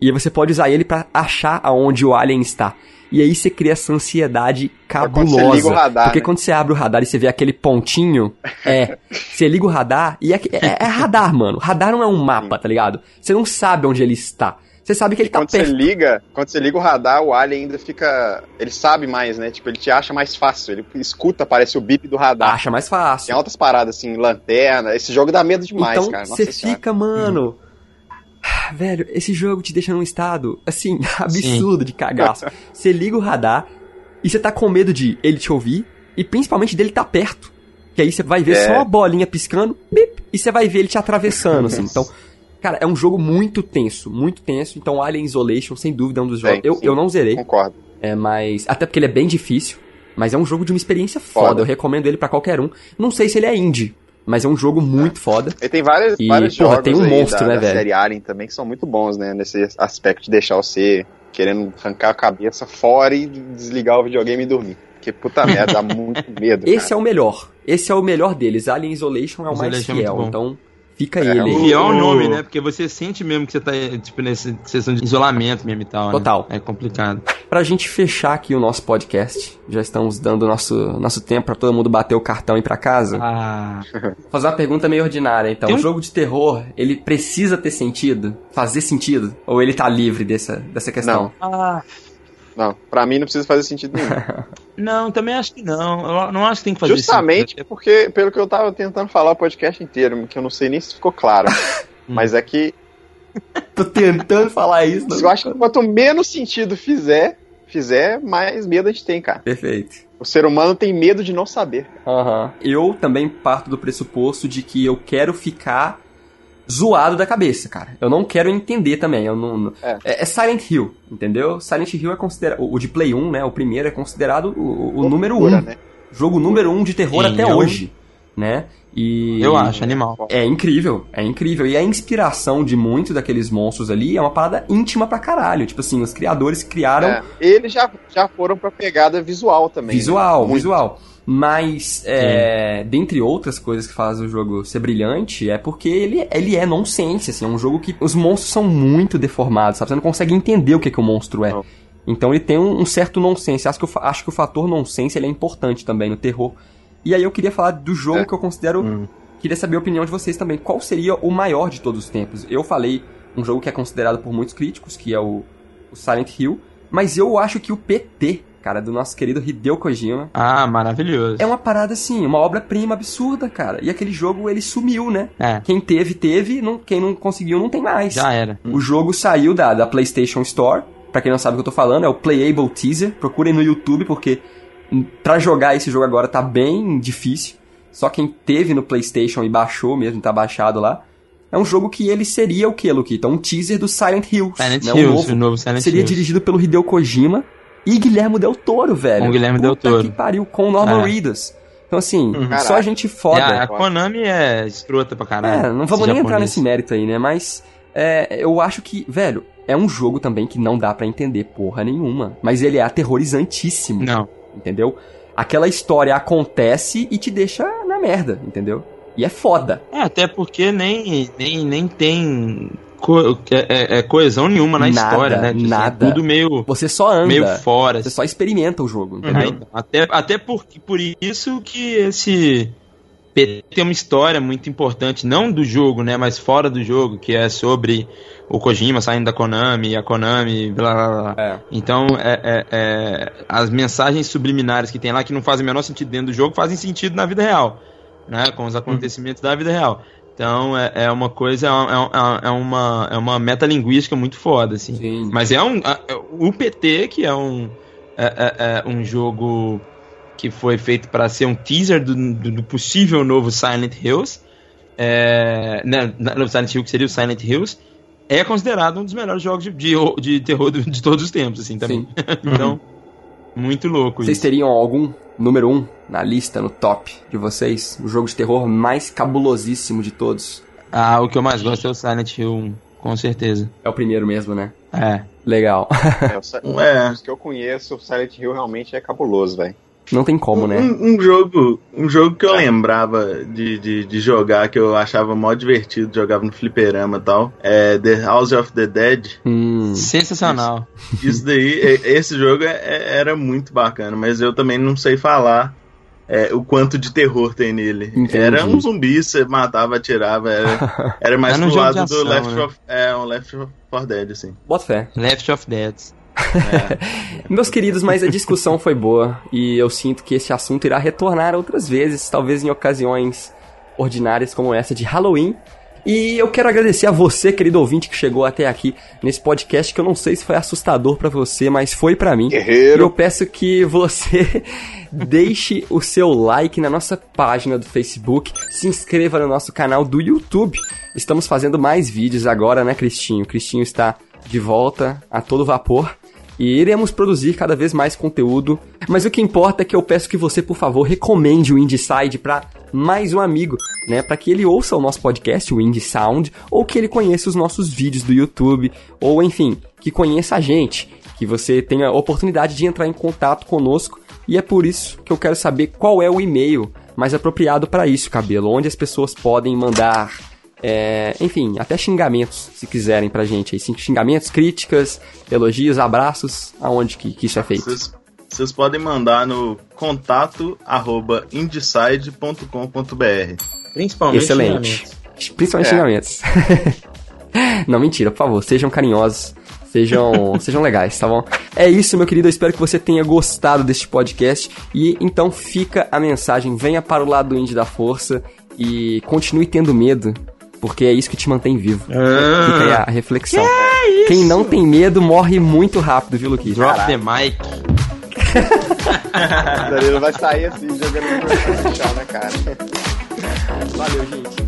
E aí você pode usar ele pra achar aonde o alien está. E aí você cria essa ansiedade cabulosa. você liga o radar, porque né? quando você abre o radar e você vê aquele pontinho, é. [LAUGHS] Você liga o radar e é, é, é radar, mano. Radar não é um mapa, tá ligado? Você não sabe onde ele está. Você sabe que ele tá Quando você perto. liga, quando você liga o radar, o alien ainda fica. Ele sabe mais, né? Tipo, ele te acha mais fácil. Ele escuta, parece o bip do radar. Acha mais fácil. Tem altas paradas, assim, lanterna. Esse jogo dá medo demais, então cara. você fica, mano. Velho, esse jogo te deixa num estado, assim, [LAUGHS] absurdo de cagaço. [LAUGHS] Você liga o radar e você tá com medo de ele te ouvir e principalmente dele tá perto. Que aí você vai ver É. só uma bolinha piscando bip, e você vai ver ele te atravessando, assim. [LAUGHS] Então, cara, é um jogo muito tenso, muito tenso. Então, Alien Isolation, sem dúvida, é um dos jogos. Sim, eu, sim. eu não zerei, Concordo. é, mas. Até porque ele é bem difícil. Mas é um jogo de uma experiência foda. Foda. Eu recomendo ele pra qualquer um. Não sei se ele é indie, mas é um jogo muito foda. Ele tem várias, E, vários porra, jogos tem um monstro, da, né, da velho? série Alien também que são muito bons, né? Nesse aspecto de deixar você querendo arrancar a cabeça fora e desligar o videogame e dormir. Porque puta merda, dá [LAUGHS] muito medo. Esse cara. é o melhor. Esse é o melhor deles. Alien Isolation é o mais Isolation é muito fiel. bom. então, fica É, ele. Fiel é o nome, né? Porque você sente mesmo que você tá, tipo, nessa sessão de isolamento mesmo e tal, né? Total. É complicado. Pra gente fechar aqui o nosso podcast, já estamos dando nosso, nosso tempo pra todo mundo bater o cartão e ir pra casa. Ah, Vou fazer uma pergunta meio ordinária, então. Tem O um- jogo de terror, ele precisa ter sentido? Fazer sentido? Ou ele tá livre dessa, dessa questão? Não. Não, pra mim não precisa fazer sentido nenhum. [LAUGHS] Não, também acho que não. Eu não acho que tem que fazer Justamente sentido. porque, pelo que eu tava tentando falar o podcast inteiro, que eu não sei nem se ficou claro. [LAUGHS] mas é que [LAUGHS] Tô tentando falar isso. não- eu acho que quanto menos sentido fizer, fizer, mais medo a gente tem, cara. Perfeito. O ser humano tem medo de não saber. Aham. Eu também parto do pressuposto de que eu quero ficar zoado da cabeça, cara. Eu não quero entender também. Eu não, não- É. é. é Silent Hill, entendeu? Silent Hill é considerado. O de Play 1, né? O primeiro é considerado o, o número 1. Loucura, né? Jogo número 1 de terror Sim, até eu- hoje, né? E. Eu acho, animal. É incrível, é incrível. E a inspiração de muitos daqueles monstros ali é uma parada íntima pra caralho. Tipo assim, os criadores criaram É. Eles já, já foram pra pegada visual também. Visual, né? Muito. Mas, é, dentre outras coisas que fazem o jogo ser brilhante, é porque ele, ele é nonsense, assim, é um jogo que os monstros são muito deformados, sabe? Você não consegue entender o que, que o monstro é. Não. Então ele tem um, um certo nonsense. Acho que, o, fa- acho que o fator nonsense ele é importante também no terror. E aí eu queria falar do jogo É. que eu considero. Hum. Queria saber a opinião de vocês também. Qual seria o maior de todos os tempos? Eu falei um jogo que é considerado por muitos críticos, que é o, o Silent Hill. Mas eu acho que o PT, cara, do nosso querido Hideo Kojima, Ah, maravilhoso. é uma parada assim, uma obra-prima absurda, cara. E aquele jogo ele sumiu, né? É, Quem teve, teve, não, quem não conseguiu, não tem mais. já era. O jogo saiu da, da PlayStation Store. Pra quem não sabe o que eu tô falando, é o Playable Teaser. Procurem no YouTube, porque pra jogar esse jogo agora tá bem difícil. Só quem teve no PlayStation e baixou mesmo, tá baixado lá. É um jogo que ele seria o que, Luquita? Um teaser do Silent Hills. Silent né? O Hills, novo. o novo Silent Seria Hills. dirigido pelo Hideo Kojima e Guilherme Del Toro, velho. Com Guilherme Del Puta Toro. que pariu, com o Norman É. Reedus. Então, assim, Caraca. só gente foda. E a, Konami é escrota pra caralho. É, não vamos nem entrar nesse mérito aí, né? Mas é, eu acho que, velho, é um jogo também que não dá pra entender porra nenhuma. Mas ele é aterrorizantíssimo, Não. entendeu? Aquela história acontece e te deixa na merda, entendeu? E é foda. É, até porque nem, nem, nem tem co- é, é- é coesão nenhuma na Nada, história, né? Tipo assim, nada. É tudo meio, Você só anda, meio fora. você só experimenta o jogo, Ah, entendeu? então, até, até por, por isso que esse PT tem uma história muito importante, não do jogo, né, mas fora do jogo, que é sobre o Kojima saindo da Konami, a Konami, blá blá blá. É. Então, é, é- é- as mensagens subliminares que tem lá, que não fazem o menor sentido dentro do jogo, fazem sentido na vida real, né, com os acontecimentos da vida real. Então, é, é uma coisa, é, uma- é uma, é uma metalinguística muito foda, assim. Sim. Mas é um. a- O PT, que é um. É, é- é um jogo que foi feito para ser um teaser do, do- do possível novo Silent Hills. É, né, no Silent Hill, que seria o Silent Hills. É considerado um dos melhores jogos de, de, de terror de todos os tempos, assim, também. Sim. [LAUGHS] então, muito louco Vocês isso. teriam algum número um na lista, no top de vocês? O jogo de terror mais cabulosíssimo de todos? Ah, o que eu mais gosto é o Silent Hill 1, com certeza. É o primeiro mesmo, né? É. Legal. É, o [LAUGHS] É. Os que eu conheço, o Silent Hill realmente é cabuloso, velho. Não tem como, né? Um, um jogo, um jogo que eu lembrava de, de, de jogar, que eu achava mó divertido, jogava no fliperama e tal, é The House of the Dead. Hum. Sensacional. Isso daí, e- esse jogo é- é- era muito bacana, mas eu também não sei falar é, o quanto de terror tem nele. Entendi. Era um zumbi, você matava, atirava, era, era [LAUGHS] mais Era um pro lado ação, do Left né? of, é, um Left 4 Dead, assim. Bota fé. Left of Dead. Meus queridos, mas a discussão foi boa e eu sinto que esse assunto irá retornar outras vezes, talvez em ocasiões ordinárias como essa de Halloween. E eu quero agradecer a você, querido ouvinte, que chegou até aqui nesse podcast, que eu não sei se foi assustador pra você, mas foi pra mim. E Guerreiro. eu peço que você [LAUGHS] deixe o seu like na nossa página do Facebook, se inscreva no nosso canal do YouTube. Estamos fazendo mais vídeos agora, né, Cristinho? Cristinho está de volta a todo vapor. E iremos produzir cada vez mais conteúdo. Mas o que importa é que eu peço que você, por favor, recomende o Indieside para mais um amigo, né? Para que ele ouça o nosso podcast, o Indie Sound, ou que ele conheça os nossos vídeos do YouTube, ou enfim, que conheça a gente, que você tenha a oportunidade de entrar em contato conosco. E é por isso que eu quero saber qual é o e-mail mais apropriado para isso, cabelo, onde as pessoas podem mandar é, enfim, até xingamentos, se quiserem pra gente aí. Sim, Xingamentos, críticas, elogios, abraços, aonde que, que isso é feito. Vocês, vocês podem mandar no contato arroba indeside.com.br. Principalmente Excelente. xingamentos. Principalmente É. xingamentos. [LAUGHS] Não, mentira, por favor, sejam carinhosos. Sejam, [LAUGHS] sejam legais, tá bom? É isso, meu querido. Eu espero que você tenha gostado deste podcast. E então fica a mensagem: venha para o lado do Indie da Força e continue tendo medo, porque é isso que te mantém vivo. Fica aí a reflexão. Quem não tem medo morre muito rápido, viu, Luquinhas? Drop the mic. [LAUGHS] Danilo vai sair assim, jogando no chão, né, cara? Valeu, gente.